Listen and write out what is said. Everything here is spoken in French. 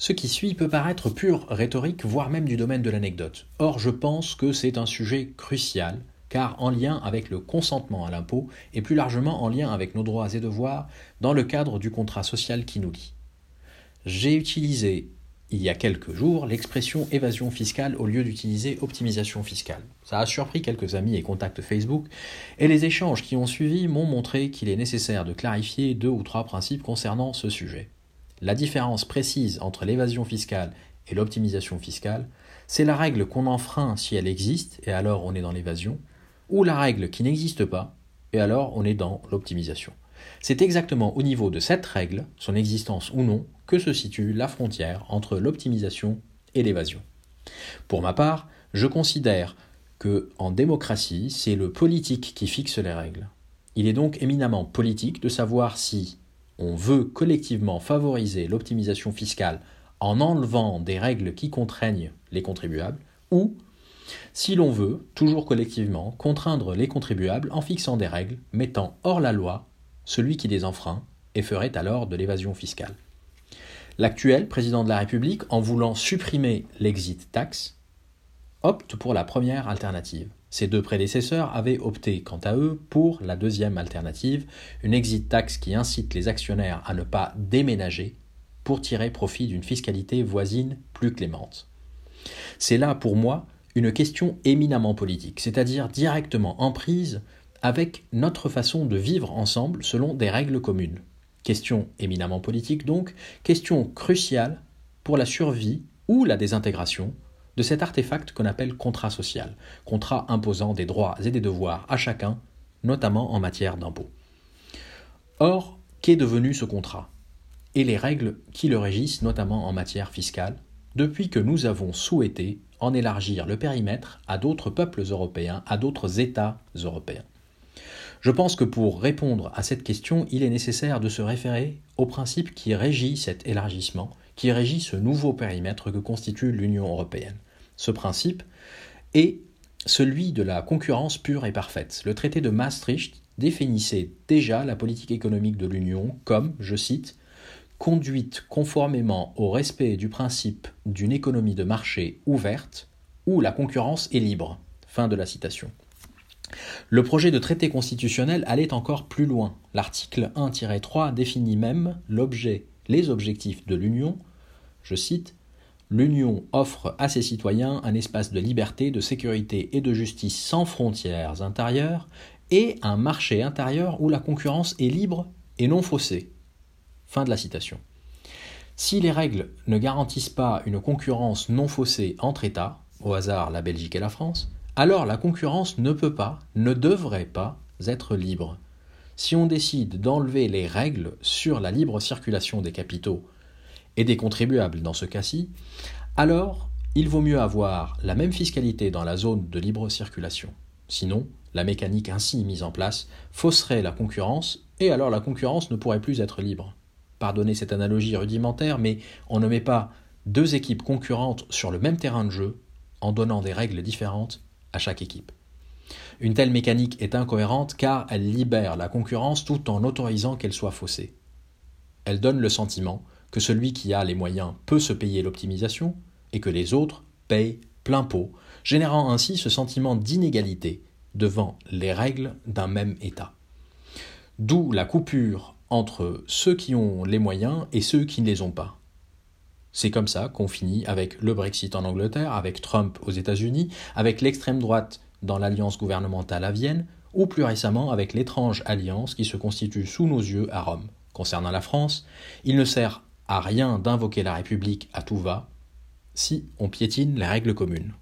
Ce qui suit peut paraître pure rhétorique, voire même du domaine de l'anecdote. Or, je pense que c'est un sujet crucial, car en lien avec le consentement à l'impôt, et plus largement en lien avec nos droits et devoirs, dans le cadre du contrat social qui nous lie. J'ai utilisé il y a quelques jours l'expression évasion fiscale au lieu d'utiliser optimisation fiscale. Ça a surpris quelques amis et contacts Facebook, et les échanges qui ont suivi m'ont montré qu'il est nécessaire de clarifier deux ou trois principes concernant ce sujet. La différence précise entre l'évasion fiscale et l'optimisation fiscale, c'est la règle qu'on enfreint si elle existe, et alors on est dans l'évasion, ou la règle qui n'existe pas, et alors on est dans l'optimisation. C'est exactement au niveau de cette règle, son existence ou non, que se situe la frontière entre l'optimisation et l'évasion. Pour ma part, je considère que en démocratie, c'est le politique qui fixe les règles. Il est donc éminemment politique de savoir si on veut collectivement favoriser l'optimisation fiscale en enlevant des règles qui contraignent les contribuables, ou si l'on veut, toujours collectivement, contraindre les contribuables en fixant des règles mettant hors la loi celui qui les enfreint et ferait alors de l'évasion fiscale. L'actuel président de la République, en voulant supprimer l'exit tax, opte pour la première alternative. Ses deux prédécesseurs avaient opté, quant à eux, pour la deuxième alternative, une exit tax qui incite les actionnaires à ne pas déménager pour tirer profit d'une fiscalité voisine plus clémente. C'est là, pour moi, une question éminemment politique, c'est-à-dire directement en prise avec notre façon de vivre ensemble selon des règles communes. Question éminemment politique donc, question cruciale pour la survie ou la désintégration de cet artefact qu'on appelle contrat social, contrat imposant des droits et des devoirs à chacun, notamment en matière d'impôt. Or, qu'est devenu ce contrat? Et les règles qui le régissent, notamment en matière fiscale, depuis que nous avons souhaité en élargir le périmètre à d'autres peuples européens, à d'autres États européens. Je pense que pour répondre à cette question, il est nécessaire de se référer au principe qui régit cet élargissement, qui régit ce nouveau périmètre que constitue l'Union européenne. Ce principe est celui de la concurrence pure et parfaite. Le traité de Maastricht définissait déjà la politique économique de l'Union comme, je cite, conduite conformément au respect du principe d'une économie de marché ouverte où la concurrence est libre. Fin de la citation. Le projet de traité constitutionnel allait encore plus loin. L'article 1-3 définit même l'objet, les objectifs de l'Union, je cite, L'Union offre à ses citoyens un espace de liberté, de sécurité et de justice sans frontières intérieures et un marché intérieur où la concurrence est libre et non faussée. Fin de la citation. Si les règles ne garantissent pas une concurrence non faussée entre États, au hasard la Belgique et la France, alors la concurrence ne peut pas, ne devrait pas être libre. Si on décide d'enlever les règles sur la libre circulation des capitaux et des contribuables dans ce cas-ci, alors il vaut mieux avoir la même fiscalité dans la zone de libre circulation. Sinon, la mécanique ainsi mise en place fausserait la concurrence, et alors la concurrence ne pourrait plus être libre. Pardonnez cette analogie rudimentaire, mais on ne met pas deux équipes concurrentes sur le même terrain de jeu en donnant des règles différentes à chaque équipe. Une telle mécanique est incohérente car elle libère la concurrence tout en autorisant qu'elle soit faussée. Elle donne le sentiment que celui qui a les moyens peut se payer l'optimisation et que les autres payent plein pot, générant ainsi ce sentiment d'inégalité devant les règles d'un même État. D'où la coupure entre ceux qui ont les moyens et ceux qui ne les ont pas. C'est comme ça qu'on finit avec le Brexit en Angleterre, avec Trump aux États-Unis, avec l'extrême droite dans l'alliance gouvernementale à Vienne, ou plus récemment avec l'étrange alliance qui se constitue sous nos yeux à Rome. Concernant la France, il ne sert à rien d'invoquer la République à tout va si on piétine les règles communes.